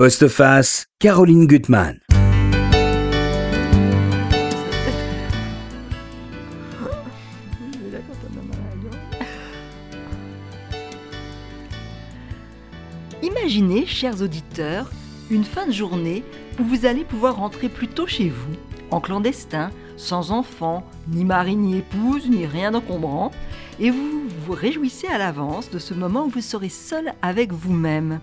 Postface, Caroline Gutmann. Imaginez, chers auditeurs, une fin de journée où vous allez pouvoir rentrer plus tôt chez vous, en clandestin, sans enfant, ni mari, ni épouse, ni rien d'encombrant, et vous vous réjouissez à l'avance de ce moment où vous serez seul avec vous-même.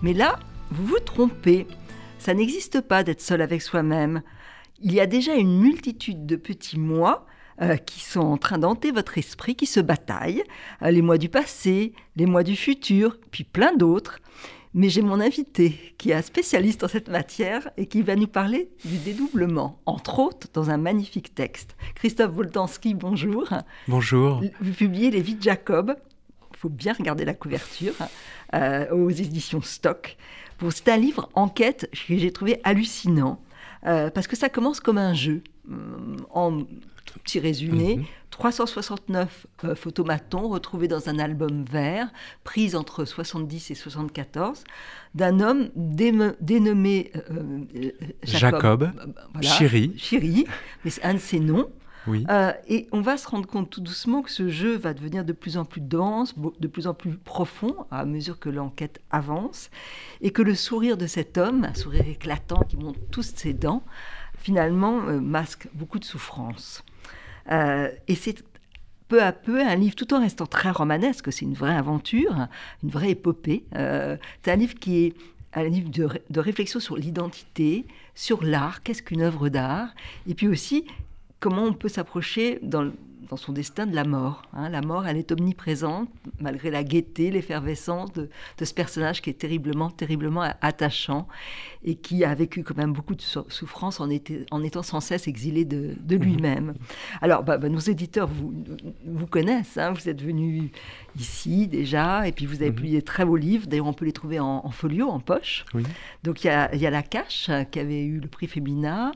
Mais là, vous vous trompez. Ça n'existe pas d'être seul avec soi-même. Il y a déjà une multitude de petits mois euh, qui sont en train d'hanter votre esprit, qui se bataillent, euh, les mois du passé, les mois du futur, puis plein d'autres. Mais j'ai mon invité qui est un spécialiste en cette matière et qui va nous parler du dédoublement, entre autres dans un magnifique texte. Christophe Voltansky, bonjour. Bonjour. Vous publiez Les Vies de Jacob. Il faut bien regarder la couverture euh, aux éditions Stock. C'est un livre enquête que j'ai trouvé hallucinant euh, parce que ça commence comme un jeu. Euh, en petit résumé, 369 mhm. photomatons retrouvés dans un album vert, pris entre 70 et 74, d'un homme dénommé Jacob, Jacob Chiri, mais c'est un de ses noms. Euh, et on va se rendre compte tout doucement que ce jeu va devenir de plus en plus dense, de plus en plus profond à mesure que l'enquête avance, et que le sourire de cet homme, un sourire éclatant qui montre tous ses dents, finalement euh, masque beaucoup de souffrance. Euh, et c'est peu à peu un livre, tout en restant très romanesque, c'est une vraie aventure, une vraie épopée. c'est un livre qui est un livre de, de réflexion sur l'identité, sur l'art, qu'est-ce qu'une œuvre d'art, et puis aussi comment on peut s'approcher dans, son destin de la mort. Hein. La mort, elle est omniprésente, malgré la gaieté, l'effervescence de, ce personnage qui est terriblement, terriblement attachant et qui a vécu quand même beaucoup de souffrance en, en étant sans cesse exilé de, mhm. lui-même. Alors, bah, bah, nos éditeurs vous, vous connaissent, hein. vous êtes venus ici déjà, et puis vous avez mhm. publié très beaux livres, d'ailleurs on peut les trouver en, folio, en poche. Donc il y a, y a, La Cache, qui avait eu le prix Femina,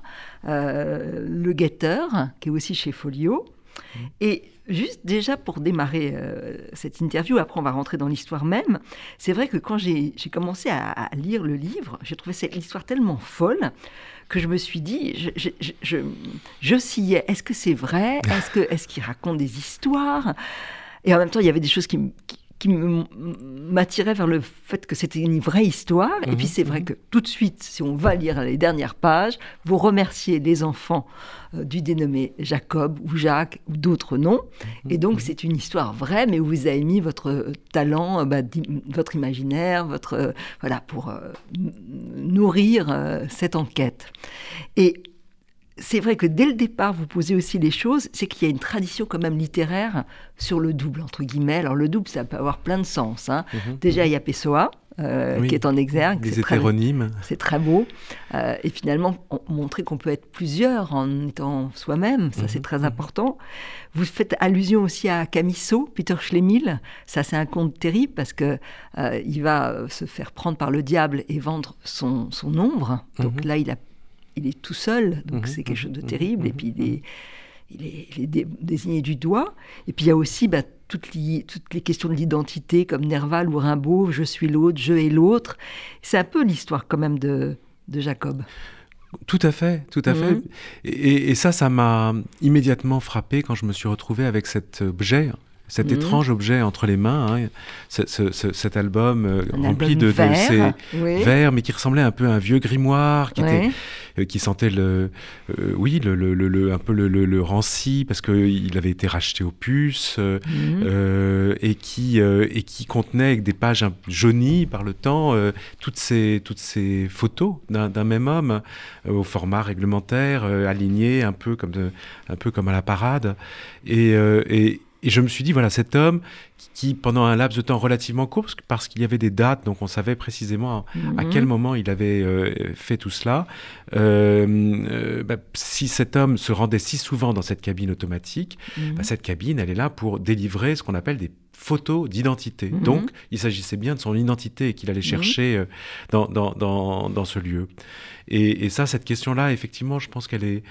euh, Le Guetteur, qui est aussi chez Folio. Mhm. Et juste déjà pour démarrer euh, cette interview, après on va rentrer dans l'histoire même, c'est vrai que quand j'ai commencé à, lire le livre, j'ai trouvé cette histoire tellement folle que je me suis dit, je, est-ce que c'est vrai? Est-ce qu'il est qu'il raconte des histoires? Et en même temps, il y avait des choses qui, qui qui m'attirait vers le fait que c'était une vraie histoire. Et puis mhm, c'est vrai mhm. que tout de suite, si on va lire les dernières pages, vous remerciez les enfants euh, du dénommé Jacob ou Jacques ou d'autres noms. Mhm, et donc c'est une histoire vraie, mais où vous avez mis votre euh, talent, euh, bah, votre imaginaire, votre voilà pour nourrir cette enquête. Et c'est vrai que dès le départ, vous posez aussi les choses, c'est qu'il y a une tradition quand même littéraire sur le double, entre guillemets. Alors le double, ça peut avoir plein de sens. Hein. Mhm. Déjà, il y a Pessoa, euh, qui est en exergue. Les hétéronymes. C'est très beau. Euh, et finalement, montrer qu'on peut être plusieurs en étant soi-même, ça c'est mhm. très important. Vous faites allusion aussi à Camisso, Peter Schlemil. Ça c'est un conte terrible parce que euh, il va se faire prendre par le diable et vendre son, son ombre. Donc mhm. là, il a il est tout seul, donc mhm, c'est quelque chose de mhm, terrible. et mhm, puis il est, désigné du doigt. Et puis il y a aussi bah, toutes, les, toutes, les, questions de l'identité, comme Nerval ou Rimbaud, je suis l'autre, je et l'autre. C'est un peu l'histoire quand même de, Jacob. Tout à fait, tout à fait. Et, et, ça, ça m'a immédiatement frappé quand je me suis retrouvé avec cet objet cet mhm. étrange objet entre les mains, hein, cet album euh, rempli de, ces verres, mais qui ressemblait un peu à un vieux grimoire, qui, était, euh, qui sentait le, euh, oui, le, le, un peu le, ranci parce qu'il avait été racheté aux puces mhm. et qui et qui contenait avec des pages jaunies par le temps toutes ces toutes ces photos d'un même homme au format réglementaire, aligné un peu comme un peu comme à la parade et, et et je me suis dit, voilà, cet homme qui, pendant un laps de temps relativement court, parce qu'il y avait des dates, donc on savait précisément à, quel mhm. moment il avait euh, fait tout cela, euh, euh, bah, si cet homme se rendait si souvent dans cette cabine automatique, mhm. bah, cette cabine, elle est là pour délivrer ce qu'on appelle des photos d'identité. Mhm. Donc, il s'agissait bien de son identité qu'il allait chercher dans, dans, dans, dans, ce lieu. Et, et ça, cette question-là, effectivement, je pense qu'elle est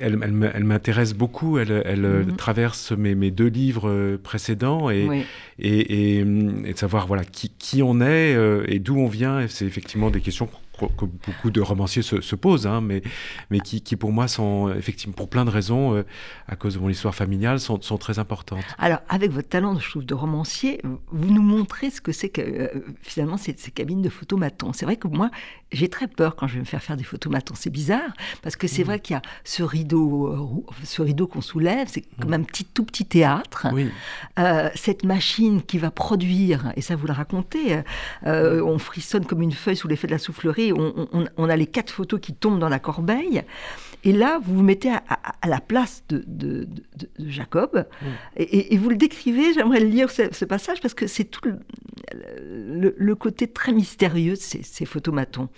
elle, elle m'intéresse beaucoup. Elle, elle mhm. traverse mes, mes, deux livres précédents et, et, et, de savoir voilà qui, qui on est et d'où on vient. C'est effectivement des questions que beaucoup de romanciers se, posent, hein, mais, mais qui, qui, pour moi sont effectivement, pour plein de raisons, euh, à cause de mon histoire familiale, sont, sont, très importantes. Alors, avec votre talent, je trouve, de romancier, vous nous montrez ce que c'est que euh, finalement ces, ces, cabines de photomatons. C'est vrai que moi, j'ai très peur quand je vais me faire faire des photomatons. C'est bizarre, parce que c'est mmh. vrai qu'il y a ce rideau, euh, ce rideau qu'on soulève, c'est comme mmh. un petit, tout petit théâtre. Oui. cette machine qui va produire, et ça vous le racontez, on frissonne comme une feuille sous l'effet de la soufflerie on, a les quatre photos qui tombent dans la corbeille. Et là, vous vous mettez à, la place de, Jacob mm. et, vous le décrivez. J'aimerais lire ce, passage parce que c'est tout le, côté très mystérieux de ces, photomatons.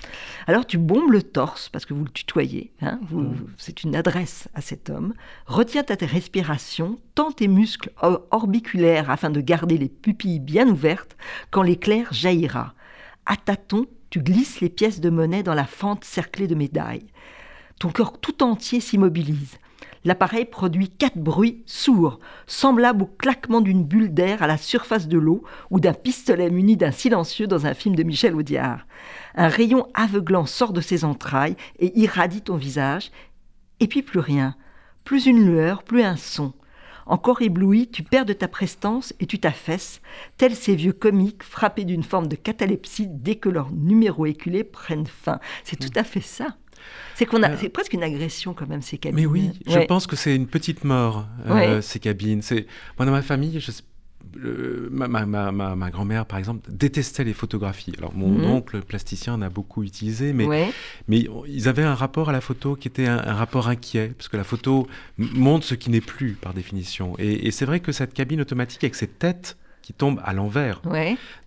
Alors, tu bombes le torse parce que vous le tutoyez. Hein, mm. c'est une adresse à cet homme. Retiens ta respiration, tends tes muscles orbiculaires afin de garder les pupilles bien ouvertes quand l'éclair jaillira. À tâtons, tu glisses les pièces de monnaie dans la fente cerclée de médailles. Ton corps tout entier s'immobilise. L'appareil produit quatre bruits sourds, semblables au claquement d'une bulle d'air à la surface de l'eau ou d'un pistolet muni d'un silencieux dans un film de Michel Audiard. Un rayon aveuglant sort de ses entrailles et irradie ton visage, et puis plus rien, plus une lueur, plus un son. Encore ébloui, tu perds de ta prestance et tu t'affaisses, tels ces vieux comiques frappés d'une forme de catalepsie dès que leurs numéros éculés prennent fin. C'est tout à fait ça. C'est qu'on a, euh. c'est presque une agression quand même ces cabines. Mais oui, je pense que c'est une petite mort euh, ces cabines. C'est moi dans ma famille, je sais ma, ma, ma, ma grand-mère, par exemple, détestait les photographies. Alors, mon mhm. oncle plasticien en a beaucoup utilisé, mais, mais ils avaient un rapport à la photo qui était un, rapport inquiet, parce que la photo montre ce qui n'est plus, par définition. Et, et c'est vrai que cette cabine automatique, avec cette tête qui tombe à l'envers.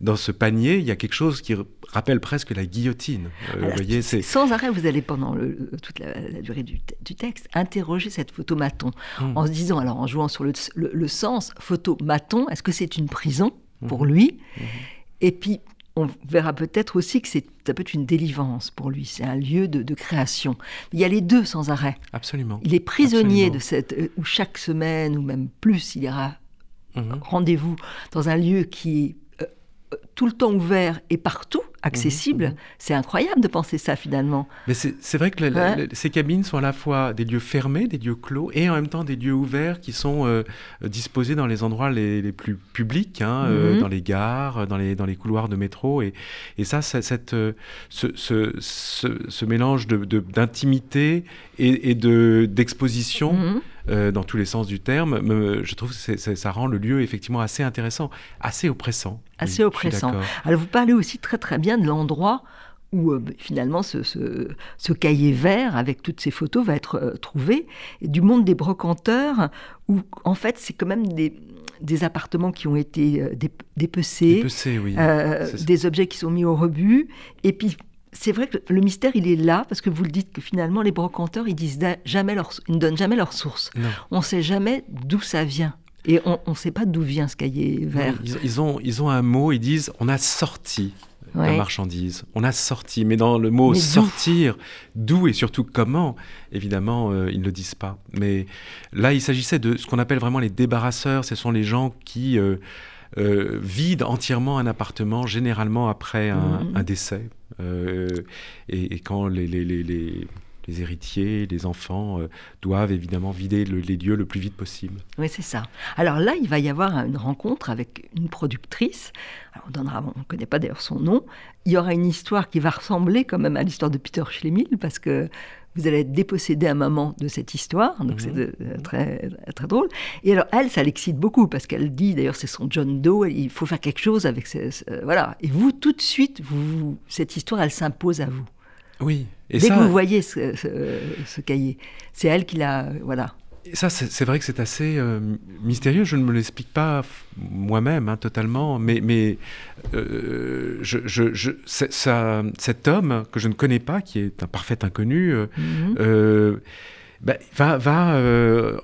Dans ce panier, il y a quelque chose qui rappelle presque la guillotine. Euh, voyez, c'est... Sans arrêt, vous allez pendant toute la, durée du, texte interroger cette photomaton mmh. en se disant, alors en jouant sur le, sens, photomaton, est-ce que c'est une prison pour mmh. lui? Mmh. Et puis, on verra peut-être aussi que c'est, ça peut être une délivrance pour lui. C'est un lieu de, création. Il y a les deux sans arrêt. Absolument. Il est prisonnier de cette, euh, où chaque semaine ou même plus, il ira Mhm. rendez-vous dans un lieu qui est euh, euh, tout le temps ouvert et partout accessible. Mhm, mhm. C'est incroyable de penser ça finalement. Mais c'est vrai que ces cabines sont à la fois des lieux fermés, des lieux clos, et en même temps des lieux ouverts qui sont euh, disposés dans les endroits les, plus publics, hein, dans les gares, dans les, dans les couloirs de métro. Et, et ça, cette, ce, ce, ce, mélange d'intimité de, et, et d'exposition. Euh, dans tous les sens du terme, je trouve que ça rend le lieu effectivement assez intéressant, assez oppressant. Assez oppressant. Alors vous parlez aussi très très bien de l'endroit où euh, finalement ce, ce, cahier vert avec toutes ces photos va être euh, trouvé, et du monde des brocanteurs, où en fait c'est quand même des, des, appartements qui ont été dépecés, dépecés oui. des objets qui sont mis au rebut, et puis c'est vrai que le mystère, il est là, parce que vous le dites que finalement, les brocanteurs, ils, disent jamais leur, ils ne donnent jamais leur source. On ne sait jamais d'où ça vient. Et on ne sait pas d'où vient ce cahier vert. ils, ont, ils ont un mot, ils disent on a sorti la marchandise. On a sorti, mais dans le mot sortir, d'où et surtout comment, évidemment, euh, ils ne le disent pas. Mais là, il s'agissait de ce qu'on appelle vraiment les débarrasseurs. Ce sont les gens qui euh, euh, vident entièrement un appartement, généralement après un mmh. décès. Euh, et, quand les, les, les, héritiers, les enfants euh, doivent évidemment vider les lieux le plus vite possible. Oui, c'est ça. Alors là, il va y avoir une rencontre avec une productrice. on ne connaît pas d'ailleurs son nom. Il y aura une histoire qui va ressembler quand même à l'histoire de Peter Schlemil, parce que vous allez être dépossédé un moment de cette histoire, donc c'est mhm. très, très drôle. Et alors elle, ça l'excite beaucoup parce qu'elle dit, d'ailleurs c'est son John Doe, il faut faire quelque chose avec ce, voilà. Et vous, tout de suite, vous, cette histoire, elle s'impose à vous. Oui. Et Dès que vous voyez ce, ce cahier, c'est elle qui l'a, voilà ça, c'est vrai que c'est assez euh, mystérieux. Je ne me l'explique pas moi-même hein, totalement, mais, mais euh, je, je, ça, cet homme que je ne connais pas, qui est un parfait inconnu, euh, mhm. Bah, va, va, euh,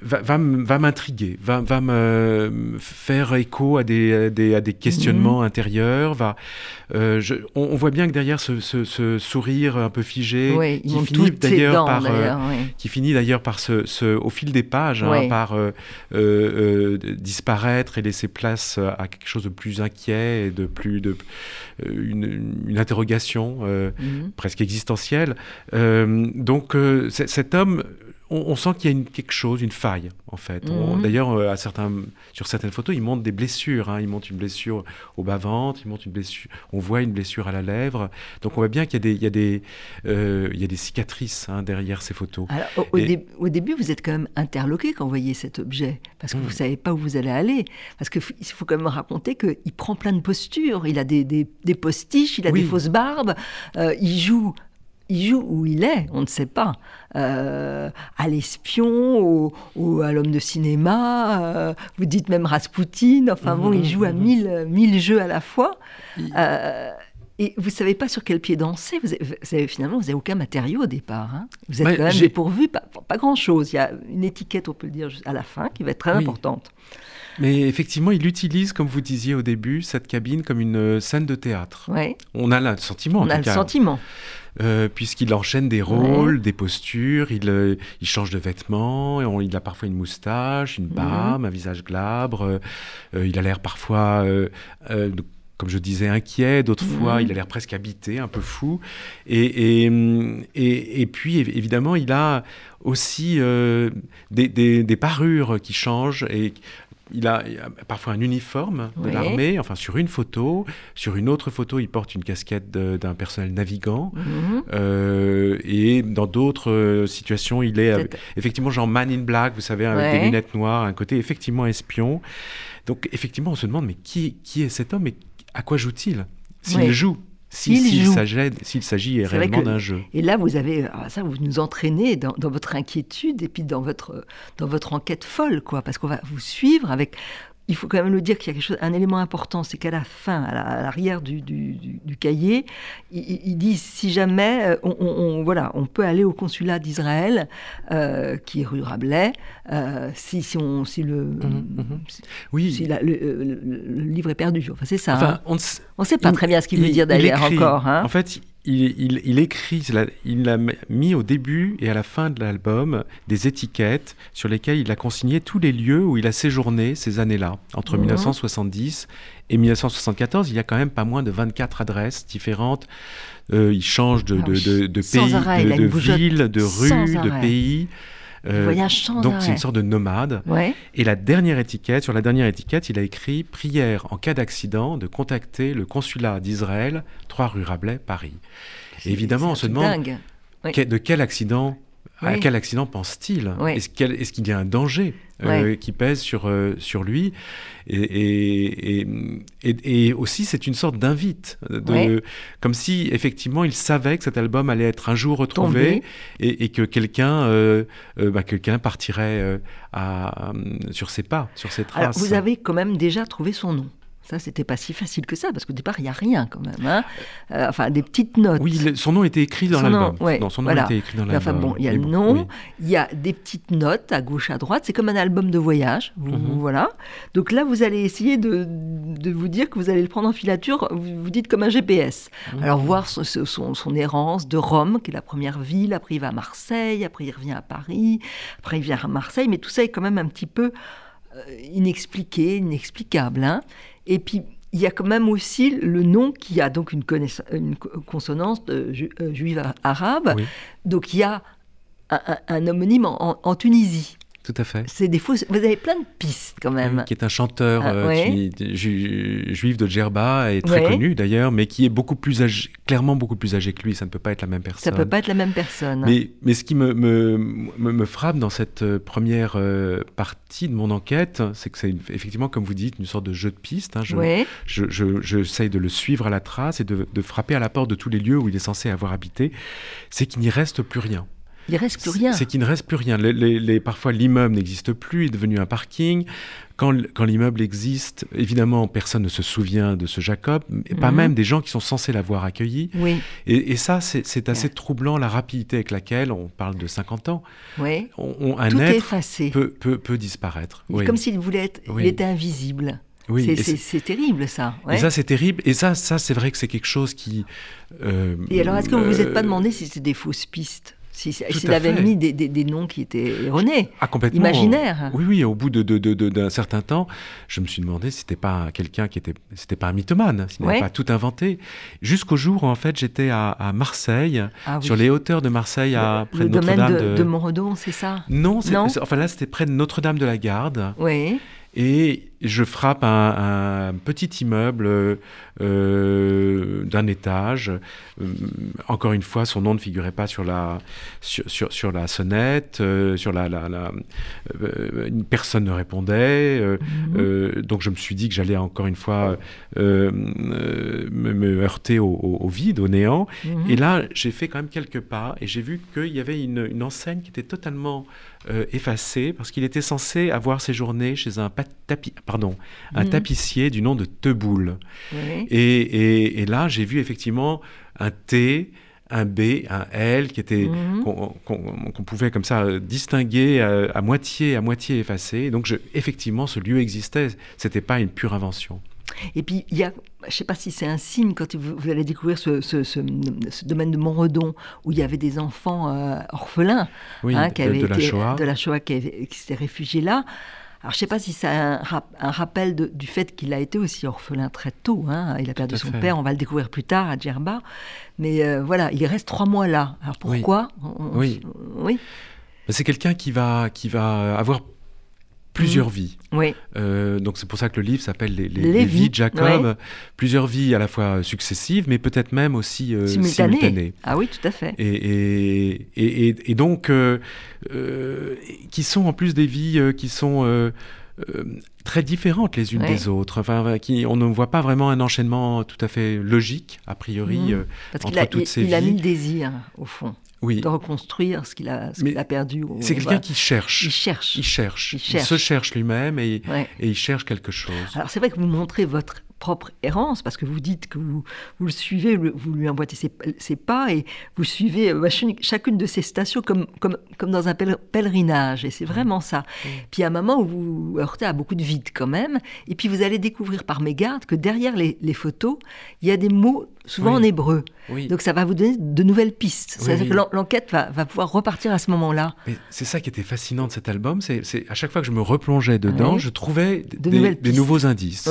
va, va, va m'intriguer, va, va me faire écho à des, des, à des questionnements mhm. intérieurs. Va, euh, je, on, voit bien que derrière ce, ce, sourire un peu figé, qui, finit d'ailleurs par, qui finit d'ailleurs par ce, au fil des pages, hein, par disparaître et laisser place à quelque chose de plus inquiet et de plus de une, une interrogation mhm. presque existentielle. donc cet homme, on, sent qu'il y a une, quelque chose, une faille, en fait. Mhm. D'ailleurs, euh, sur certaines photos, il montre des blessures. Hein. Il montre une blessure au bas-ventre, il montre une blessure, on voit une blessure à la lèvre. Donc, on voit bien qu'il y a des, euh, cicatrices hein, derrière ces photos. au, début, vous êtes quand même interloqué quand vous voyez cet objet, parce que vous ne hmm. savez pas où vous allez aller. Parce qu'il faut quand même raconter qu'il prend plein de postures. Il a des, postiches, il a des fausses barbes, euh, il joue il joue où il est, on ne sait pas. Euh, à l'espion, ou à l'homme de cinéma, euh, vous dites même Rasputin, enfin bon, il joue à mille, mille jeux à la fois. Euh, et vous ne savez pas sur quel pied danser. Vous avez, finalement, vous n'avez aucun matériau au départ. Hein. Vous êtes quand même dépourvu, pas, pas grand-chose. Il y a une étiquette, on peut le dire, à la fin, qui va être très importante. Mais effectivement, il utilise, comme vous disiez au début, cette cabine comme une scène de théâtre. On a le sentiment. On a le sentiment. Euh, puisqu'il enchaîne des rôles, des postures, il, euh, il, change de vêtements, il a parfois une moustache, une barbe, un visage glabre, euh, il a l'air parfois comme je disais, inquiet, d'autres fois il a l'air presque habité, un peu fou. Et, et, et, puis évidemment, il a aussi des, des, des, parures qui changent et il a, parfois un uniforme de l'armée, enfin sur une photo. Sur une autre photo, il porte une casquette d'un personnel navigant. Mhm. Euh, et dans d'autres euh, situations, il est effectivement genre man in black, vous savez, avec des lunettes noires, un côté effectivement espion. Donc effectivement, on se demande, mais qui, qui est cet homme et à quoi joue-t-il? S'il joue s'il s'agit réellement d'un jeu. Et là, vous avez ah, ça, vous nous entraînez dans, votre inquiétude et puis dans votre dans votre enquête folle, quoi, parce qu'on va vous suivre avec il faut quand même le dire qu'il y a quelque chose, un élément important, c'est qu'à la fin, à l'arrière du, du, cahier, il, dit si jamais euh, on, voilà, on peut aller au consulat d'Israël, euh, qui est rue Rabelais, euh, si, si, on, si le, oui. si le, livre est perdu. Enfin, c'est ça. Hein. on ne sait pas très bien ce qu'il veut dire d'ailleurs encore. Hein. En fait, il, écrit, il a mis au début et à la fin de l'album des étiquettes sur lesquelles il a consigné tous les lieux où il a séjourné ces années-là. Entre 1970 et 1974, il y a quand même pas moins de 24 adresses différentes. Euh, il change de, ah de, de, pays, de, ville, de rue, de pays. Euh, donc c'est une sorte de nomade. Et la dernière étiquette, sur la dernière étiquette, il a écrit prière en cas d'accident de contacter le consulat d'Israël, 3 rue Rabelais, Paris. Et évidemment, on se demande de quel accident à quel accident pense-t-il? Est-ce qu'il y a un danger euh, qui pèse sur, euh, sur lui? Et, et, et, aussi, c'est une sorte d'invite, comme si effectivement il savait que cet album allait être un jour retrouvé et, que quelqu'un euh, bah, quelqu'un partirait à, sur ses pas, sur ses traces. vous avez quand même déjà trouvé son nom. Ça, c'était pas si facile que ça, parce qu'au départ, il n'y a rien quand même. Hein. Euh, enfin, des petites notes. Oui, son nom était écrit dans l'album. son nom était écrit dans l'album. Enfin bon, il y a le nom, il y a des petites notes à gauche, à droite. C'est comme un album de voyage. Mhm. Voilà. Donc là, vous allez essayer de, de, vous dire que vous allez le prendre en filature, vous, vous dites comme un GPS. Mhm. Alors, voir son, son, son, errance de Rome, qui est la première ville. Après, il va à Marseille. Après, il revient à Paris. Après, il vient à Marseille. Mais tout ça est quand même un petit peu euh, inexpliqué, inexplicable. Hein et puis, il y a quand même aussi le nom qui a donc une, une consonance euh, juive arabe. Donc il y a un, homonyme en Tunisie. Tout à fait. C'est des. Vous avez plein de pistes quand même. qui est un chanteur ah, euh, juif de Djerba, et très connu d'ailleurs, mais qui est beaucoup plus âgé, clairement beaucoup plus âgé que lui. Ça ne peut pas être la même personne. Ça ne peut pas être la même personne. Mais, mais ce qui me, me, me, frappe dans cette euh, première euh, partie de mon enquête, c'est que c'est effectivement, comme vous dites, une sorte de jeu de pistes. Hein. Je, je, j'essaye de le suivre à la trace et de, de frapper à la porte de tous les lieux où il est censé avoir habité. C'est qu'il n'y reste plus rien. Il reste plus rien. C'est qu'il ne reste plus rien. Les, parfois, l'immeuble n'existe plus, il est devenu un parking. Quand, quand l'immeuble existe, évidemment, personne ne se souvient de ce Jacob, et pas mhm. même des gens qui sont censés l'avoir accueilli. Oui. Et, ça, c'est assez troublant, la rapidité avec laquelle, on parle de 50 ans, oui. on, un être peut, peut, peut, disparaître. Comme s'il voulait être, il était invisible. Oui, c'est terrible ça. Et ça c'est terrible. Et ça, ça c'est vrai que c'est quelque chose qui. Euh, et alors, est-ce que vous ne vous êtes pas euh, demandé si c'était des fausses pistes? S'il avait mis des, des, noms qui étaient erronés, ah, complètement. imaginaires. Oui, oui, au bout d'un de, de, certain temps, je me suis demandé si c'était pas quelqu'un qui était, c'était pas un mythomane, s'il n'avait pas tout inventé. Jusqu'au jour où, en fait, j'étais à, Marseille, ah sur les hauteurs de Marseille, à, près de Notre-Dame. De, de Montredon, c'est ça? Non, enfin là, c'était près de Notre-Dame de la Garde. Oui. Et je frappe un, petit immeuble euh, d'un étage. Euh, encore une fois, son nom ne figurait pas sur la, sur, sur, la sonnette, euh, sur la, personne ne répondait. Mhm. donc je me suis dit que j'allais encore une fois me, heurter au, vide, au néant. Mhm. Et là, j'ai fait quand même quelques pas et j'ai vu qu'il y avait une, une, enseigne qui était totalement effacée parce qu'il était censé avoir séjourné chez un tapis pardon, un mhm. tapissier du nom de Teboul. Et, là, j'ai vu effectivement un T, un B, un L qui était mhm. qu'on pouvait comme ça euh, distinguer euh, à, moitié, à moitié effacé. Donc je, effectivement, ce lieu existait. C'était pas une pure invention. Et puis, il y a, je ne sais pas si c'est un signe quand vous, allez découvrir ce, domaine de Montredon où il y avait des enfants euh, orphelins hein, qui avaient de, la Shoah. de la Shoah qui, qui s'étaient réfugiés là. Alors, je ne sais pas si c'est un, rappel du fait qu'il a été aussi orphelin très tôt. Hein. Il a perdu son père, on va le découvrir plus tard à Djerba. Mais euh, voilà, il reste trois mois là. Alors pourquoi? Oui. oui. C'est quelqu'un qui va, qui va avoir plusieurs mmh. vies. Oui. Euh, donc c'est pour ça que le livre s'appelle les, les, vies de Jacob. Plusieurs vies à la fois successives, mais peut-être même aussi euh, simultanées. Ah oui, tout à fait. Et, et, et, donc, euh, qui sont en plus des vies qui sont très différentes les unes des autres. Enfin, qui, on ne voit pas vraiment un enchaînement tout à fait logique, a priori, mmh. entre toutes ces vies. Il a mis le désir, au fond de reconstruire ce qu'il a, a perdu. C'est quelqu'un qui cherche. Il cherche. Il cherche. Il, se cherche lui-même et, et, il cherche quelque chose. Alors c'est vrai que vous montrez votre propre errance, parce que vous dites que vous, vous le suivez, vous lui emboîtez ses, pas, et vous suivez euh, chacune de ces stations comme, comme, comme dans un pèlerinage, et c'est vraiment ça. Puis à un moment où vous heurtez à beaucoup de vide quand même, et puis vous allez découvrir par mégarde que derrière les, les photos, il y a des mots souvent en hébreu. Donc ça va vous donner de nouvelles pistes. C'est-à-dire que l'enquête va, va, pouvoir repartir à ce moment-là. C'est ça qui était fascinant de cet album, c'est à chaque fois que je me replongeais dedans, je trouvais des, nouveaux indices.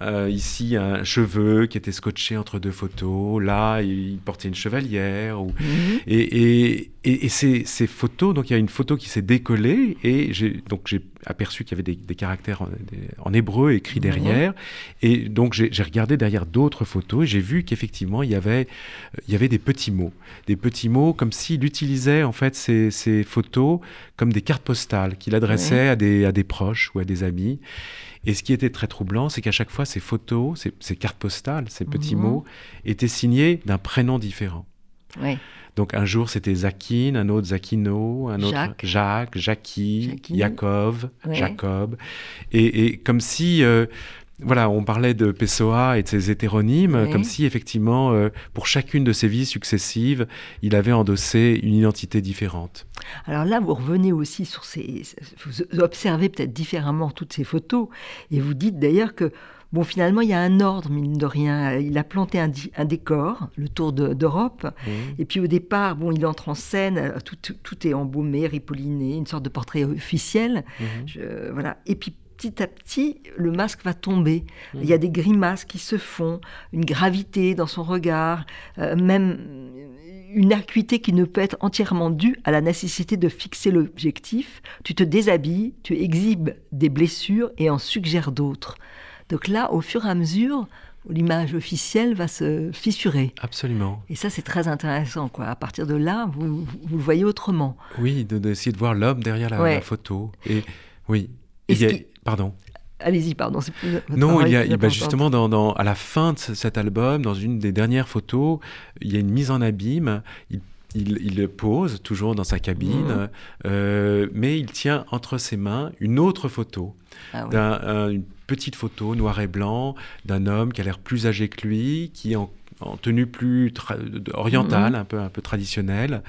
Euh, ici, un cheveu qui était scotché entre deux photos. Là, il portait une chevalière. Ou... Mhm. Et, et, et, ces, ces, photos, donc il y a une photo qui s'est décollée et j'ai donc j'ai aperçu qu'il y avait des, caractères en, hébreu écrits derrière. Et donc j'ai regardé derrière d'autres photos et j'ai vu qu'effectivement il y avait il y avait des petits mots, des petits mots comme s'il utilisait en fait ces, ces, photos comme des cartes postales qu'il adressait à des à des proches ou à des amis. Et ce qui était très troublant, c'est qu'à chaque fois, ces photos, ces, ces cartes postales, ces petits mhm. mots, étaient signés d'un prénom différent. Oui. Donc un jour c'était Zakin, un autre Zakino, un autre Jacques, Jackie, Jacob, Jacob. Et, comme si, euh, voilà, on parlait de Pessoa et de ses hétéronymes, comme si effectivement, euh, pour chacune de ses vies successives, il avait endossé une identité différente. Alors là, vous revenez aussi sur ces... Vous observez peut-être différemment toutes ces photos, et vous dites d'ailleurs que Bon, finalement, il y a un ordre, mine de rien. Il a planté un, décor, le Tour d'Europe. Et puis au départ, bon, il entre en scène, euh, tout, est embaumé, ripolliné, une sorte de portrait officiel. Mhm. voilà. Et puis petit à petit, le masque va tomber. Mhm. Il y a des grimaces qui se font, une gravité dans son regard, euh, même une acuité qui ne peut être entièrement due à la nécessité de fixer l'objectif. Tu te déshabilles, tu exhibes des blessures et en suggères d'autres. Donc là, au fur et à mesure, l'image officielle va se fissurer. Absolument. Et ça, c'est très intéressant. Quoi. À partir de là, vous, vous le voyez autrement. Oui, d'essayer de, voir l'homme derrière la, photo. Et oui. Pardon. Allez-y, pardon. non, il y a, bah, justement dans, à la fin de cet album, dans une des dernières photos, il y a une mise en abîme. Il il, pose toujours dans sa cabine, mmh. mais il tient entre ses mains une autre photo, ah une petite photo noir et blanc d'un homme qui a l'air plus âgé que lui, qui est en en tenue plus orientale, mhm. un peu un peu traditionnelle.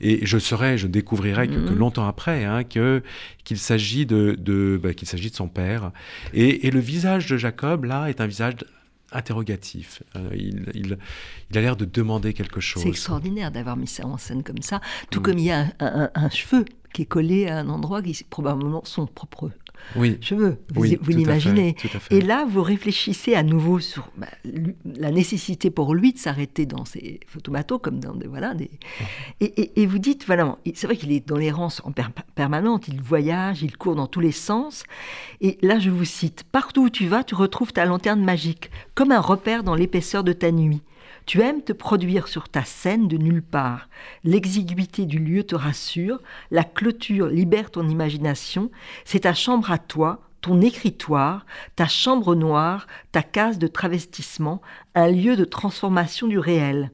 Et je saurais, je découvrirais que, mhm. longtemps après hein, que qu'il s'agit de, de bah, qu'il s'agit de son père. Et, le visage de Jacob là est un visage interrogatif. Euh, il, il, il, a l'air de demander quelque chose. C'est extraordinaire d'avoir mis ça en scène comme ça, tout comme il y a un, un, cheveu qui est collé à un endroit qui est probablement son propre oui. cheveux. Vous, vous l'imaginez. Et là, vous réfléchissez à nouveau sur bah, la nécessité pour lui de s'arrêter dans ses photomatos, comme dans des. Voilà, des... Et, et, vous dites, voilà, c'est vrai qu'il est dans l'errance en permanente, il voyage, il court dans tous les sens. Et là, je vous cite Partout où tu vas, tu retrouves ta lanterne magique, comme un repère dans l'épaisseur de ta nuit. Tu aimes te produire sur ta scène de nulle part. L'exiguïté du lieu te rassure, la clôture libère ton imagination, c'est ta chambre à toi, ton écritoire, ta chambre noire, ta case de travestissement, un lieu de transformation du réel.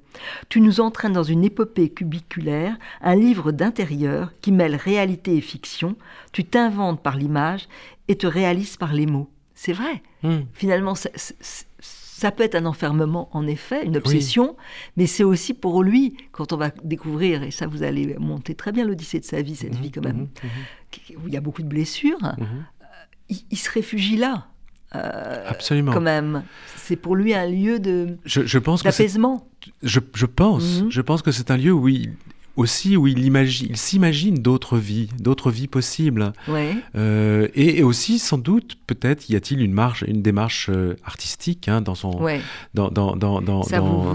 Tu nous entraînes dans une épopée cubiculaire, un livre d'intérieur qui mêle réalité et fiction, tu t'inventes par l'image et te réalises par les mots. C'est vrai. Hmm. Finalement, c'est ça peut être un enfermement, en effet, une obsession, mais c'est aussi pour lui, quand on va découvrir, et ça vous allez monter très bien l'odyssée de sa vie, cette mhm, vie quand même, mhm, mhm. où il y a beaucoup de blessures, euh, il, se réfugie là. Euh, Absolument. Quand même, c'est pour lui un lieu de d'apaisement. Je, je, pense, je pense que c'est un lieu où il, aussi où il, imagine, il s'imagine d'autres vies, d'autres vies possibles. Euh, et, aussi, sans doute, peut-être y a-t-il une marche, une démarche euh, artistique hein, dans son, dans, dans, dans, dans, dans,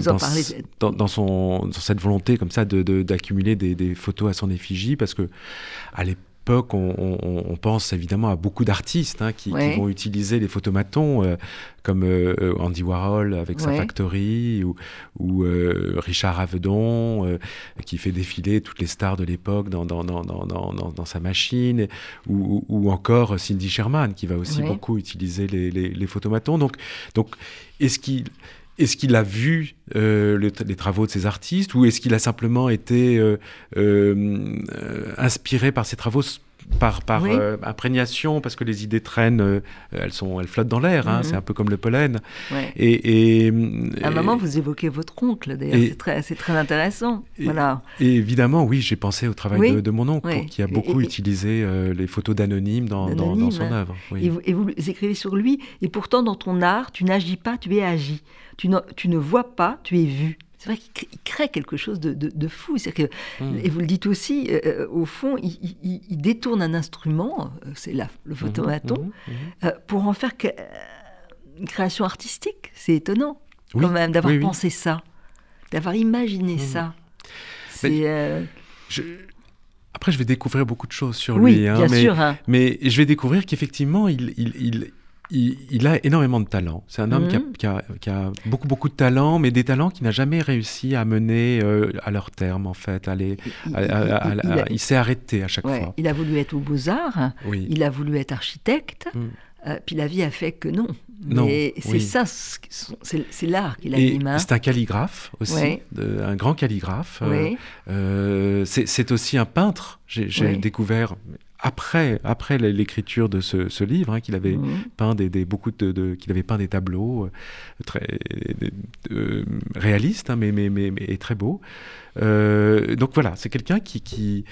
dans, son, dans cette volonté comme ça de, d'accumuler des, des, photos à son effigie, parce que à l'époque on, pense évidemment à beaucoup d'artistes hein, qui, vont utiliser les photomatons, euh, comme euh, Andy Warhol avec sa Factory, ou, euh, Richard Avedon, qui fait défiler toutes les stars de l'époque dans dans, sa machine, ou, encore Cindy Sherman, qui va aussi beaucoup utiliser les, les, photomatons. Donc, donc est-ce qu'il est-ce qu'il a vu euh, les travaux de ces artistes ou est-ce qu'il a simplement été euh, euh, inspiré par ces travaux par, par imprégnation, parce que les idées traînent, elles, sont, elles flottent dans l'air, hein, mhm. c'est un peu comme le pollen. Et, à un moment, vous évoquez votre oncle, d'ailleurs, c'est très, intéressant. voilà. et évidemment, oui, j'ai pensé au travail de, mon oncle, qui a beaucoup utilisé les photos d'anonymes dans, dans, son œuvre. Et vous, et, vous, écrivez sur lui, et pourtant, dans ton art, tu n'agis pas, tu es agi tu, ne, vois pas, tu es vu. C'est vrai qu'il crée quelque chose de, fou. Que, hmm. Et vous le dites aussi, euh, euh, au fond, il, détourne un instrument, euh, c'est le hmm, photomaton, hmm, pour en faire une création artistique. C'est étonnant, quand même, d'avoir pensé ça, d'avoir imaginé ça. Après, je vais découvrir beaucoup de choses sur lui. Hein, mais, sûr, hein. mais je vais découvrir qu'effectivement, il, il, a énormément de talent. C'est un homme mhm. qui, a, beaucoup, beaucoup de talent, mais des talents qu'il n'a jamais réussi à mener euh, à leur terme, en fait. il, s'est arrêté à chaque fois. Il a voulu être aux Beaux-Arts, il a voulu être architecte, mm. euh, puis la vie a fait que non. Mais c'est ça, c'est l'art qu'il anime. C'est un calligraphe aussi, un grand calligraphe. Euh, c'est aussi un peintre. J'ai découvert après, après l'écriture de ce, livre, hein, qu'il avait mhm. peint des, beaucoup de, qu'il avait peint des tableaux euh, très euh, réalistes, hein, mais, mais, mais, mais, très beaux. Euh, donc voilà, c'est quelqu'un qui, qui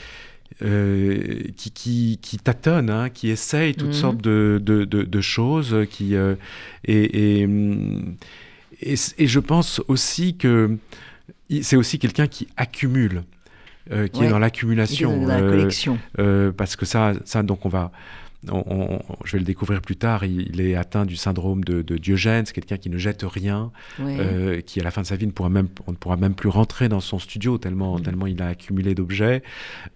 qui, qui, qui, tâtonne, hein, qui essaye toutes mhm. sortes de, de, de, choses, qui, et, et, et, et, je pense aussi que c'est aussi quelqu'un qui accumule. Euh, qui est dans l'accumulation. Dans la euh, collection. Euh, parce que ça, ça, donc on va. je vais le découvrir plus tard, il, est atteint du syndrome de, Diogène, c'est quelqu'un qui ne jette rien, qui à la fin de sa vie ne pourra même, on ne pourra même plus rentrer dans son studio tellement, mm. tellement il a accumulé d'objets.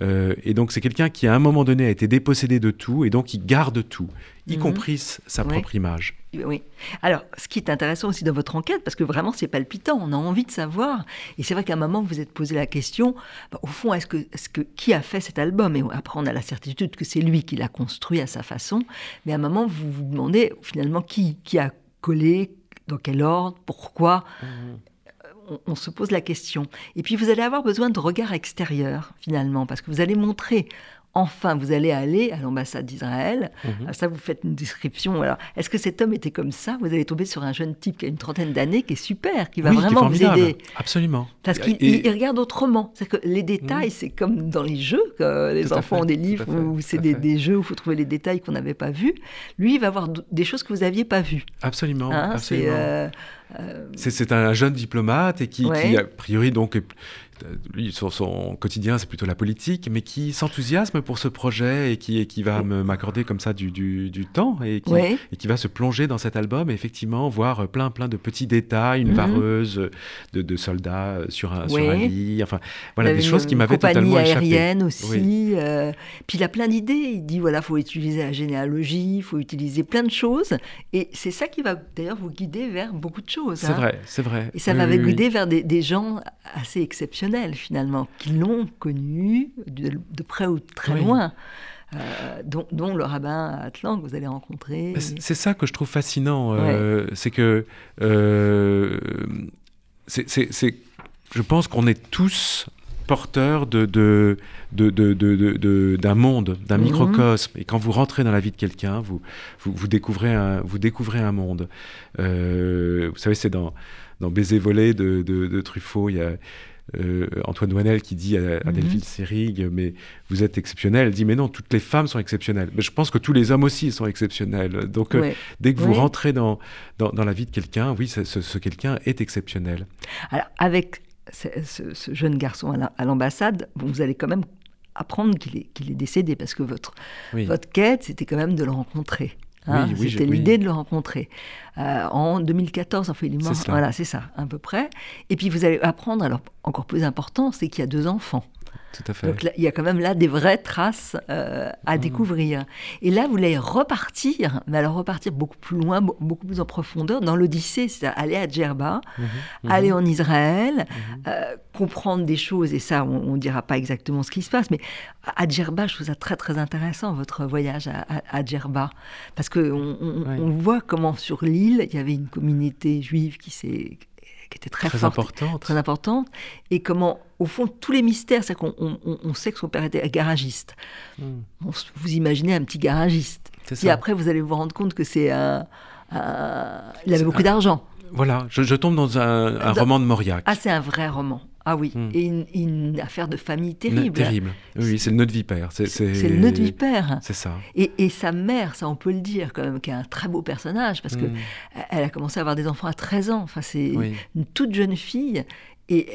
et donc c'est quelqu'un qui à un moment donné a été dépossédé de tout et donc il garde tout y mhm. compris sa propre image. Oui. Alors, ce qui est intéressant aussi dans votre enquête, parce que vraiment c'est palpitant, on a envie de savoir. Et c'est vrai qu'à un moment, vous vous êtes posé la question, bah, au fond, est-ce que, est que qui a fait cet album? Et après, on a la certitude que c'est lui qui l'a construit à sa façon. Mais à un moment, vous vous demandez finalement qui, qui a collé, dans quel ordre, pourquoi? Mhm on, se pose la question. Et puis vous allez avoir besoin de regard extérieur finalement, parce que vous allez montrer Enfin, vous allez aller à l'ambassade d'Israël. Mhm. Ça, vous faites une description. Alors, est-ce que cet homme était comme ça? Vous allez tomber sur un jeune type qui a une trentaine d'années, qui est super, qui va vraiment vous aider. Absolument. Parce qu'il regarde autrement. C'est que les détails, mhm. c'est comme dans les jeux, que les enfants ont des livres où c'est des, jeux où il faut trouver les détails qu'on n'avait pas vus. Lui, il va voir des choses que vous n'aviez pas vues. Absolument. Hein, absolument. Euh, euh, c'est un jeune diplomate et qui, qui a priori donc lui, sur son quotidien, c'est plutôt la politique, mais qui s'enthousiasme pour ce projet et qui, qui va m'accorder comme ça du, du, temps et qui, et qui, va se plonger dans cet album et effectivement voir plein, plein de petits détails, une mhm. vareuse de, de, soldats sur un, sur un, lit, enfin voilà, des choses qui m'avaient totalement échappé. aérienne aussi. Euh, puis il a plein d'idées. Il dit voilà, faut utiliser la généalogie, il faut utiliser plein de choses. Et c'est ça qui va d'ailleurs vous guider vers beaucoup de choses. C'est hein. vrai, c'est vrai. Et ça va vous guider vers des, des gens assez exceptionnels finalement, qui l'ont connu de, près ou de très loin. Euh, dont, le rabbin Atlan que vous allez rencontrer. C'est ça que je trouve fascinant, euh, c'est que euh, c'est, je pense qu'on est tous porteurs de, de, de, d'un monde, d'un mhm. microcosme. Et quand vous rentrez dans la vie de quelqu'un, vous, vous, découvrez un, vous découvrez un monde. vous savez, c'est dans, dans Baiser volé de, de, Truffaut, il y a euh, Antoine Douanel qui dit à, à Delphine mhm. mais vous êtes exceptionnelle. Elle dit, mais non, toutes les femmes sont exceptionnelles. Mais je pense que tous les hommes aussi sont exceptionnels. Donc, euh, dès que vous rentrez dans, dans, la vie de quelqu'un, oui, ce, quelqu'un est exceptionnel. Alors, avec ce, jeune garçon à l'ambassade, vous allez quand même apprendre qu'il est, est décédé, parce que votre, votre quête, c'était quand même de le rencontrer. Hein, c'était l'idée de le rencontrer. Euh, en 2014, enfin, il est mort. Voilà, c'est ça, à peu près. Et puis vous allez apprendre, alors encore plus important, c'est qu'il y a deux enfants. Tout à fait. Donc il y a quand même là des vraies traces euh, à mmh. découvrir. Et là, vous allez repartir, mais alors repartir beaucoup plus loin, beaucoup plus en profondeur, dans l'Odyssée, c'est-à-dire aller à Djerba, mmh. Mmh. aller en Israël, euh, comprendre des choses, et ça, on ne dira pas exactement ce qui se passe, mais à Djerba, je trouve ça très très intéressant, votre voyage à, à, Djerba, parce qu'on on, voit comment sur l'île, il y avait une communauté juive qui s'est qui était très, très importante. très importante, et comment, au fond, tous les mystères, c'est qu'on on, sait que son père était garagiste. Hmm. vous imaginez un petit garagiste. Et après, vous allez vous rendre compte que c'est un, il avait beaucoup d'argent. Voilà, je, tombe dans un, roman de Mauriac. Ah, c'est un vrai roman. Ah oui, hmm. et une, affaire de famille terrible. terrible. Oui, c'est le nœud de vipère. C'est le nœud de vipère. C'est ça. Et, sa mère, ça on peut le dire quand même, qui est un très beau personnage, parce qu'elle que hmm. elle a commencé à avoir des enfants à 13 ans. Enfin, c'est une toute jeune fille. Et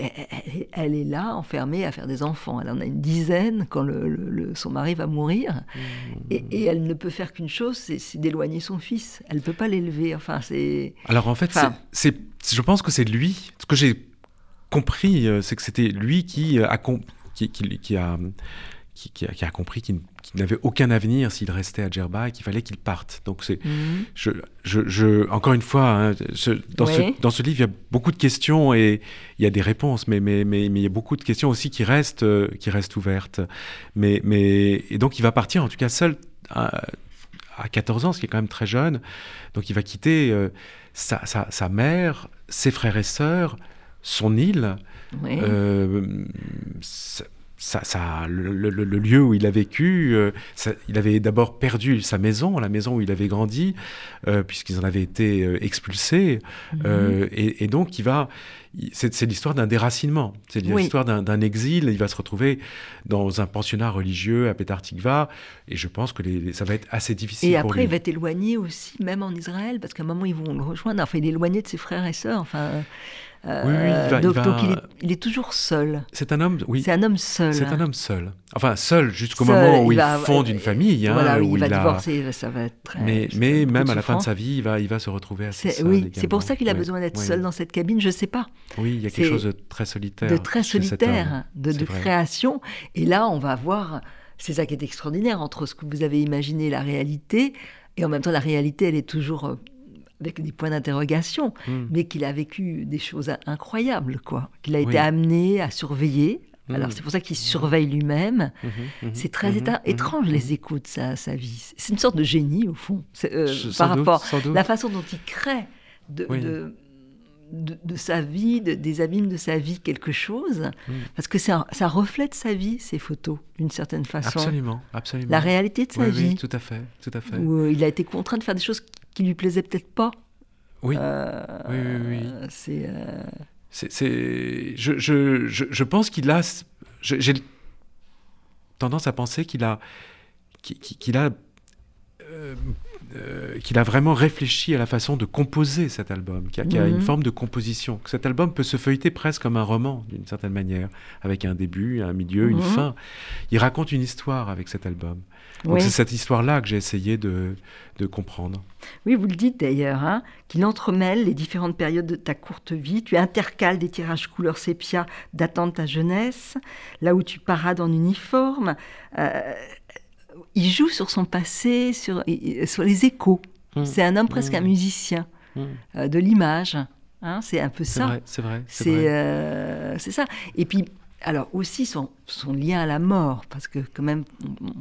elle, est là, enfermée, à faire des enfants. Elle en a une dizaine quand le, son mari va mourir. Hmm. Et, elle ne peut faire qu'une chose, c'est d'éloigner son fils. Elle ne peut pas l'élever. Enfin, c'est. Alors en fait, c'est, je pense que c'est lui. Ce que j'ai compris, euh, c'est que c'était lui qui euh, a, qui, qui, a, qui, a, compris qu'il n'avait aucun avenir s'il restait à Djerba et qu'il fallait qu'il parte. Donc c'est, mhm. je, je, encore une fois, hein, dans, ce, dans, ce, livre, il y a beaucoup de questions et il y a des réponses, mais, mais, mais, mais il y a beaucoup de questions aussi qui restent, euh, qui restent ouvertes. Mais, mais, et donc il va partir, en tout cas seul, à, 14 ans, ce qui est quand même très jeune. Donc il va quitter sa, sa, sa, mère, ses frères et sœurs, son île, euh, ça, ça, le, lieu où il a vécu, euh, il avait d'abord perdu sa maison, la maison où il avait grandi, euh, puisqu'ils en avaient été expulsés. Mhm. et, donc, il va. C'est l'histoire d'un déracinement, c'est l'histoire d'un exil. Il va se retrouver dans un pensionnat religieux à Petar Tikva, et je pense que les, ça va être assez difficile. Et après, il va être éloigné aussi, même en Israël, parce qu'à un moment, ils vont le rejoindre. Enfin, il est éloigné de ses frères et sœurs. Enfin, oui, il va, donc, il, est, toujours seul. C'est un homme, oui. C'est un homme seul. C'est un homme seul. Enfin, seul jusqu'au moment où il, fonde une famille. Hein, voilà, où il va divorcer, ça va être très, Mais, mais même à la fin de sa vie, il va, il va se retrouver assez seul. Oui, c'est pour ça qu'il a besoin d'être seul dans cette cabine, je ne sais pas. Oui, il y a quelque chose de très solitaire. De très solitaire, de, de création. Et là, on va voir, c'est ça qui est extraordinaire, entre ce que vous avez imaginé, la réalité, et en même temps, la réalité, elle est toujours euh, avec des points d'interrogation, hmm. mais qu'il a vécu des choses incroyables, quoi. Qu'il a été amené à surveiller. Hmm. Alors c'est pour ça qu'il surveille lui-même. Hmm, c'est très étrange les échos de sa, sa vie. C'est une sorte de génie au fond, euh, par rapport à la façon dont il crée de, de, sa vie, des abîmes de sa vie, quelque chose, mm. parce que ça, ça, reflète sa vie, ces photos, d'une certaine façon. Absolument, absolument. La réalité de sa vie. Oui, tout à fait, tout à fait. Où euh, il a été contraint de faire des choses qui lui plaisaient peut-être pas. Oui. Euh, oui, oui, oui. C'est. Euh, c'est, je, je, je, je, pense qu'il a. J'ai tendance à penser qu'il a, qu'il a euh, qu'il a vraiment réfléchi à la façon de composer cet album, qu'il y a, une mhm. forme de composition. Que cet album peut se feuilleter presque comme un roman, d'une certaine manière, avec un début, un milieu, une mhm. fin. Il raconte une histoire avec cet album. Donc c'est cette histoire-là que j'ai essayé de, de, comprendre. Oui, vous le dites d'ailleurs, hein, qu'il entremêle les différentes périodes de ta courte vie. Tu intercales des tirages couleur sépia datant de ta jeunesse, là où tu parades en uniforme. Euh, il joue sur son passé, sur, sur les échos. Mmh. C'est un homme presque mmh. un musicien mmh. euh, de l'image. Hein, c'est un peu ça. C'est vrai, c'est vrai. Euh, c'est ça. Et puis, alors aussi son, son, lien à la mort, parce que quand même,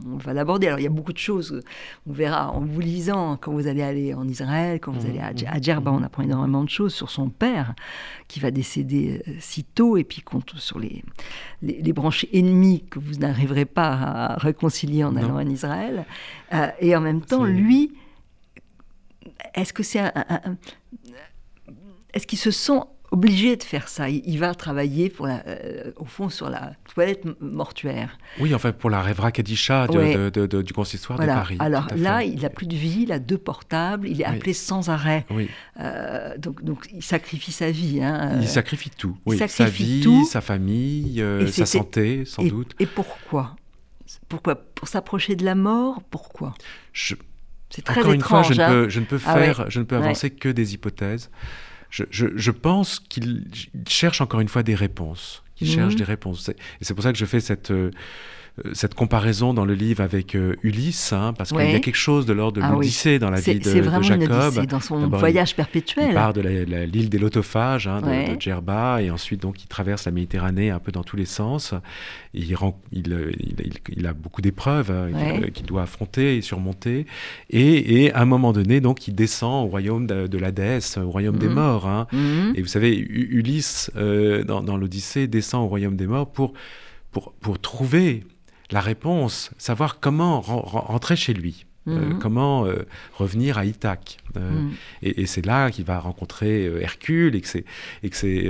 on, va l'aborder. Alors il y a beaucoup de choses, on verra en vous lisant, quand vous allez aller en Israël, quand vous allez à, à Djerba, on apprend énormément de choses sur son père, qui va décéder euh, si tôt, et puis compte sur les, les, branches ennemies que vous n'arriverez pas à réconcilier en allant en Israël. Euh, et en même temps, lui, est-ce que c'est un est-ce qu'il se sent obligé de faire ça. Il, va travailler pour euh, au fond sur la toilette mortuaire. Oui, enfin pour la Revra Kadisha du consistoire de Paris. Alors là, il n'a plus de vie, il a deux portables, il est appelé sans arrêt. Oui. Euh, donc, donc il sacrifie sa vie. Hein. Il sacrifie tout. Oui. sa vie, sa famille, euh, sa santé, sans doute. Et pourquoi? Pourquoi? Pour s'approcher de la mort Pourquoi? C'est très Encore étrange. Une fois, je, ne, peux, je ne peux ah faire, je ne peux avancer que des hypothèses je, pense qu'il cherche encore une fois des réponses. Il cherche mhm. des réponses. Et c'est pour ça que je fais cette, euh, cette comparaison dans le livre avec euh, Ulysse, hein, parce qu'il y a quelque chose de l'ordre de ah l'Odyssée dans la vie de, de Jacob. C'est dans son voyage perpétuel. Il part de l'île des Lotophages, hein, de, Djerba, et ensuite donc il traverse la Méditerranée un peu dans tous les sens. Il, il, il, a beaucoup d'épreuves hein, qu'il doit affronter et surmonter. Et, et, à un moment donné, donc, il descend au royaume de, la déesse, au royaume des mhm. morts. Mhm. Et vous savez, Ulysse, euh, dans, dans l'Odyssée, descend au royaume des morts pour, pour, pour trouver la réponse, savoir comment rentrer chez lui. Euh, mhm. comment euh, revenir à Ithaque. Euh, mhm. Et, c'est là qu'il va rencontrer Hercule et que c'est et que c'est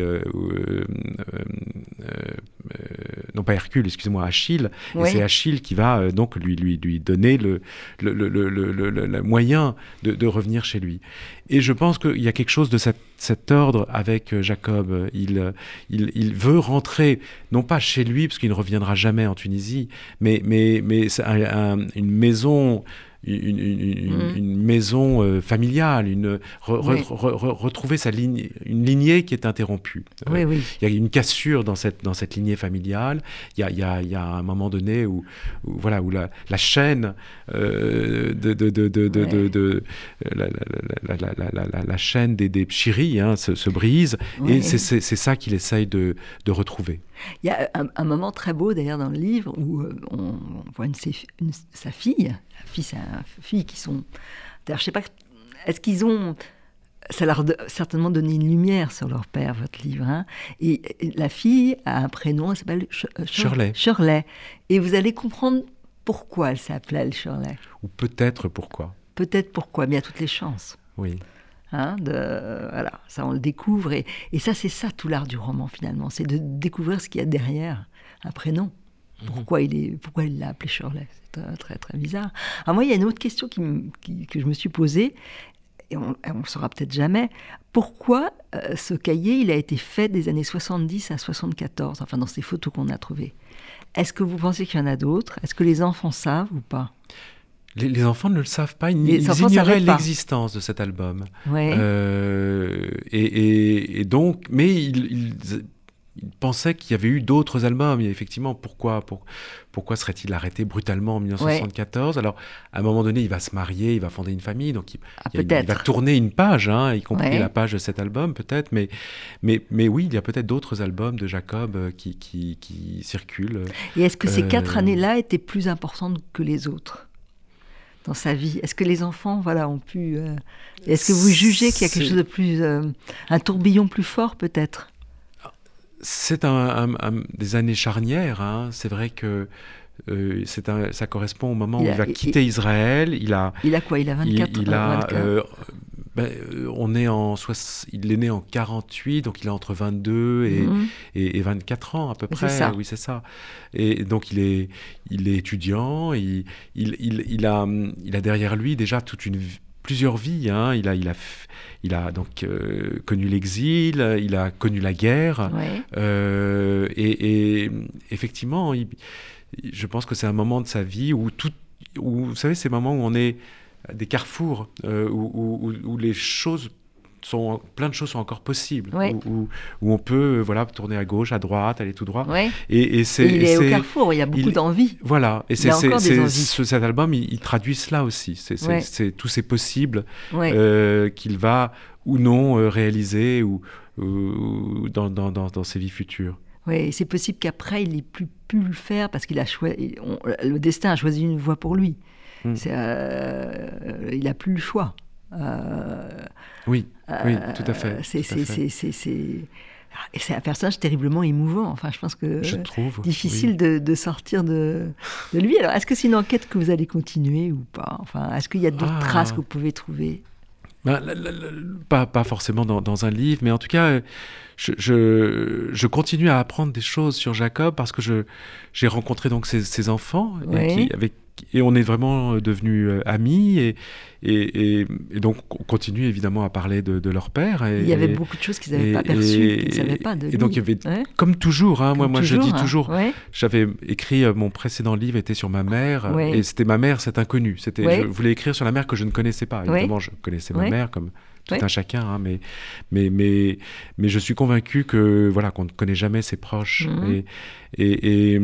non pas Hercule, excusez-moi, Achille. Et c'est Achille qui va donc lui lui lui donner le le, le, le, le moyen de, de, revenir chez lui. Et je pense qu'il y a quelque chose de cette, cet ordre avec Jacob. Il, il, il veut rentrer non pas chez lui parce qu'il ne reviendra jamais en Tunisie, mais mais mais une maison une, mm. maison euh, familiale, une, retrouver sa ligne, une lignée qui est interrompue. Euh, il y a une cassure dans cette, dans cette lignée familiale. Il y a, y y a un moment donné où, voilà, où la, la chaîne de, la, chaîne des, des pchiris hein, se, se, brise et c'est ça qu'il essaye de, de retrouver. Il y a un, moment très beau d'ailleurs dans le livre où euh, on, voit une, sa fille, la fille, sa fille qui sont. D'ailleurs, je sais pas, est-ce qu'ils ont. Ça leur a certainement donné une lumière sur leur père, votre livre. Hein. et, la fille a un prénom, elle s'appelle Shirley. Shirley. Et vous allez comprendre pourquoi elle s'appelait Shirley. Ou peut-être pourquoi. Peut-être pourquoi, mais il y a toutes les chances. Oui. Hein, de, voilà, ça on le découvre. Et, et ça, c'est ça tout l'art du roman finalement, c'est de découvrir ce qu'il y a derrière un prénom. Mhm. Pourquoi il est, pourquoi il l'a appelé Shirley? C'est très très bizarre. Alors moi, il y a une autre question qui, que je me suis posée, et on ne le saura peut-être jamais. Pourquoi euh, ce cahier, il a été fait des années 70 à 74, enfin dans ces photos qu'on a trouvées Est-ce que vous pensez qu'il y en a d'autres? Est-ce que les enfants savent ou pas? Les, enfants ne le savent pas, ils, ignoraient l'existence de cet album. Euh, et, donc, mais ils, pensaient qu'il y avait eu d'autres albums. Et effectivement, pourquoi, pourquoi serait-il arrêté brutalement en 1974 Alors, à un moment donné, il va se marier, il va fonder une famille, donc il, ah, va tourner une page, hein, y compris la page de cet album, peut-être. Mais, mais, mais oui, il y a peut-être d'autres albums de Jacob euh, qui, qui, circulent. Et est-ce que ces quatre euh, années-là étaient plus importantes que les autres? Dans sa vie Est-ce que les enfants, voilà, ont pu Est-ce que vous jugez qu'il y a quelque chose de plus, un tourbillon plus fort peut-être? C'est un, des années charnières. Hein. C'est vrai que euh, un, ça correspond au moment où il va quitter Israël. Il a, il a quoi? Il a 24 il, il a, euh, ben, euh, on est en il est né en 48, donc il a entre 22 et, mhm. et, 24 ans à peu près. Ça. Oui, c'est ça. Et donc il est, il est étudiant. Il, il, il, a, il a derrière lui déjà toute une plusieurs vies. Hein. Il a, il a, il a donc euh, connu l'exil, il a connu la guerre, euh, et, et, effectivement, il, je pense que c'est un moment de sa vie où tout, où, vous savez, ces moments où on est des carrefours, euh, où, où, les choses sont, plein de choses sont encore possibles, où, où, on peut voilà, tourner à gauche, à droite, aller tout droit. Et, et c'est, il est, au carrefour, il y a beaucoup d'envie. Voilà, et c'est, cet album, il, traduit cela aussi. C'est, tous ces possibles euh, qu'il va ou non euh, réaliser ou, dans, dans, dans, dans ses vies futures. Oui, c'est possible qu'après, il n'ait plus pu le faire parce qu'il a choisi, le destin a choisi une voie pour lui. Hmm. Euh, il n'a plus le choix. Euh, oui, oui, tout à fait. C'est, c'est un personnage terriblement émouvant. Enfin, je pense que je trouve, difficile de, de, sortir de, de, lui. Alors, est-ce que c'est une enquête que vous allez continuer ou pas? Enfin, est-ce qu'il y a d'autres ah. traces que vous pouvez trouver? Ben, pas, pas, forcément dans, dans, un livre, mais en tout cas, je, je, je, continue à apprendre des choses sur Jacob parce que j'ai rencontré donc ses, ses enfants qui, avec et on est vraiment euh, devenus euh, amis et, et, et, donc on continue évidemment à parler de, leur père. il y avait beaucoup de choses qu'ils n'avaient pas perçues, qu'ils ne savaient pas de lui. Et donc il y avait, comme toujours, hein, moi, moi je dis hein. toujours, j'avais écrit euh, mon précédent livre était sur ma mère et c'était ma mère, cet inconnu. C'était, je voulais écrire sur la mère que je ne connaissais pas. Évidemment, je connaissais ma mère comme tout un chacun, hein, mais, mais, mais, mais je suis convaincu que voilà qu'on ne connaît jamais ses proches mhm. et, et,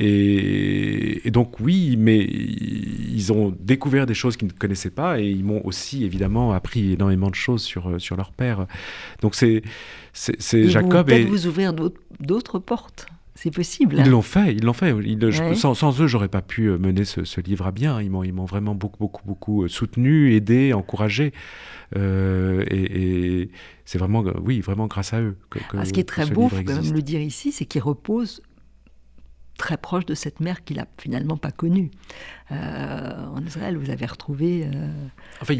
et, donc oui, mais ils ont découvert des choses qu'ils ne connaissaient pas et ils m'ont aussi évidemment appris énormément de choses sur, euh, sur leur père. Donc c'est Jacob. Peut-être vous ouvrir d'autres portes. C'est possible. Ils l'ont fait, ils l'ont fait. sans, sans, eux, j'aurais pas pu euh, mener ce, livre à bien. Ils m'ont vraiment beaucoup, beaucoup, beaucoup euh, soutenu, aidé, encouragé. et, c'est vraiment, oui, vraiment grâce à eux. Que, ah, ce qui est très beau, faut quand même le dire ici, c'est qu'il repose très proche de cette mère qu'il n'a finalement pas connue. Euh, en Israël, vous avez retrouvé. Euh, enfin,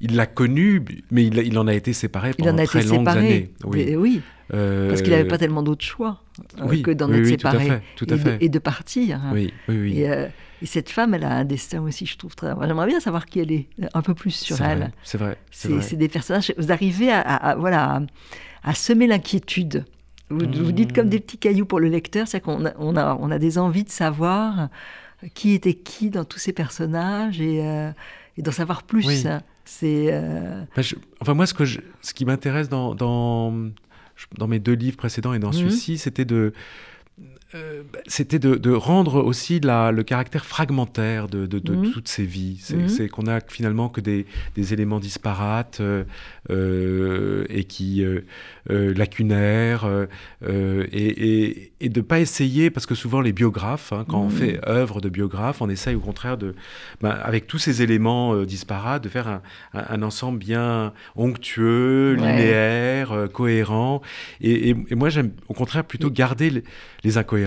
il l'a connue, mais il, il, en a été séparé pendant il en a très été longues séparé. années. Oui, oui parce qu'il n'avait pas tellement d'autres choix euh, que d'en être séparé tout à fait, et, de, partir. Oui, oui, Et, cette femme, elle a un destin aussi, je trouve très. J'aimerais bien savoir qui elle est, un peu plus sur elle. C'est vrai. C'est des personnages. Vous arrivez à, voilà, à semer l'inquiétude. Vous, dites comme des petits cailloux pour le lecteur, c'est qu'on a, on a, on a, des envies de savoir qui était qui dans tous ces personnages et, euh, d'en savoir plus. C'est. Euh, ben, enfin moi, ce que ce qui m'intéresse dans, dans, dans mes deux livres précédents et dans mmh. celui-ci, c'était de euh, c'était de, rendre aussi la, le caractère fragmentaire de, mmh. toutes ces vies. Mmh. C'est qu'on a finalement que des, éléments disparates et qui euh, lacunaire, euh, euh, et, et, de pas essayer, parce que souvent les biographes, hein, quand on mmh. fait œuvre de biographe, on essaye au contraire de, ben, avec tous ces éléments disparates, de faire un, ensemble bien onctueux, linéaire, cohérent. Et, moi, j'aime au contraire plutôt garder les, incohérences,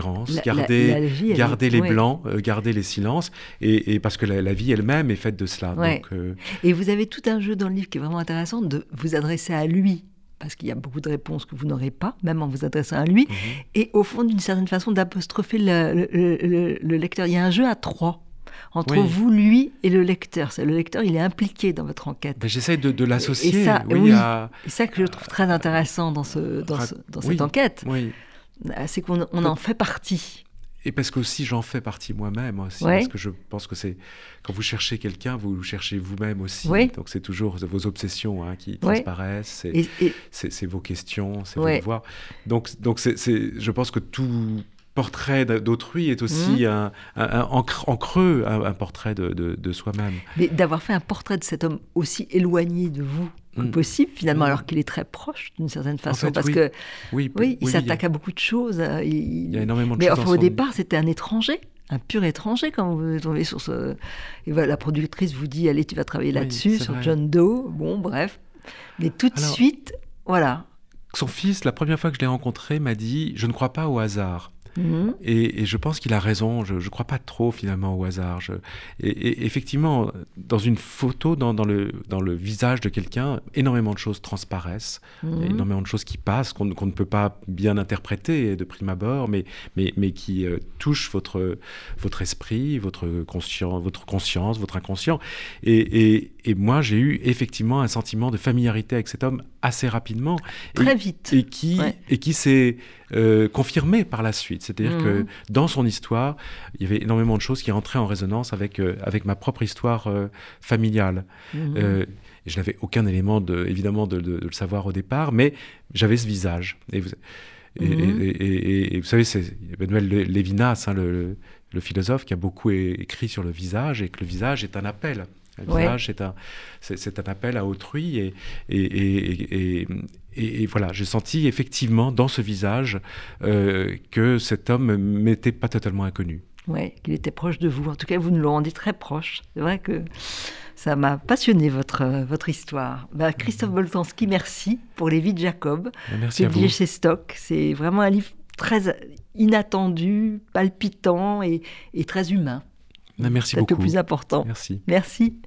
garder, garder les blancs, garder les silences, et, parce que la, vie elle-même est faite de cela. Donc, Et vous avez tout un jeu dans le livre qui est vraiment intéressant de vous adresser à lui parce qu'il y a beaucoup de réponses que vous n'aurez pas, même en vous adressant à lui, mhm. et au fond, d'une certaine façon, d'apostropher le, lecteur. Il y a un jeu à trois entre vous, lui et le lecteur. Le lecteur, il est impliqué dans votre enquête. Ben, j'essaie de, l'associer. Et, ça, oui, ça que je trouve très intéressant dans, ce, dans, dans cette enquête. C'est qu'on en fait partie. Et parce que aussi j'en fais partie moi-même aussi, parce que je pense que c'est quand vous cherchez quelqu'un, vous cherchez vous-même aussi. Donc c'est toujours vos obsessions hein, qui transparaissent, c'est vos questions, c'est vos devoirs. Donc donc c'est je pense que tout portrait d'autrui est aussi mmh. un, en, creux un, portrait de, de soi-même. Mais d'avoir fait un portrait de cet homme aussi éloigné de vous Mm. possible finalement, mm. alors qu'il est très proche d'une certaine façon, parce que oui, oui, il s'attaque à beaucoup de choses. Il, y a énormément de mais choses. au départ, c'était un étranger. un pur étranger quand vous tombez sur ce. Et voilà, la productrice vous dit allez, tu vas travailler là-dessus, sur John Doe. Bon, bref. Mais tout de suite, voilà. Son fils, la première fois que je l'ai rencontré, m'a dit Je ne crois pas au hasard. Mhm. Et, je pense qu'il a raison. Je ne crois pas trop finalement au hasard. et, effectivement, dans une photo, dans, le, dans le visage de quelqu'un, énormément de choses transparaissent. Il y a mhm. énormément de choses qui passent qu'on ne peut pas bien interpréter de prime abord, mais, mais, mais qui euh, touchent votre, votre esprit, votre, conscience, votre conscience, votre inconscient. Et, et moi, j'ai eu effectivement un sentiment de familiarité avec cet homme assez rapidement. Très vite. Et qui, et qui s'est euh, confirmé par la suite. C'est-à-dire que mhm. dans son histoire, il y avait énormément de choses qui rentraient en résonance avec, euh, avec ma propre histoire euh, familiale. Mhm. je n'avais aucun élément, de, évidemment, de, de, le savoir au départ, mais j'avais ce visage. Et vous, et, et, vous savez, c'est Emmanuel Lévinas, hein, le, le, philosophe, qui a beaucoup écrit sur le visage, et que le visage est un appel. Le visage, c'est un, c'est, un appel à autrui. Et, et, et, voilà, j'ai senti effectivement dans ce visage euh, que cet homme m'était pas totalement inconnu. Oui, qu'il était proche de vous. En tout cas, vous nous le rendez très proche. C'est vrai que ça m'a passionné votre, votre histoire. Bah, Christophe Boltanski, merci pour Les Vies de Jacob. Bah, merci à vous. chez Stock. C'est vraiment un livre très inattendu, palpitant et, et très humain. Merci beaucoup. C'est le plus important. Merci. Merci.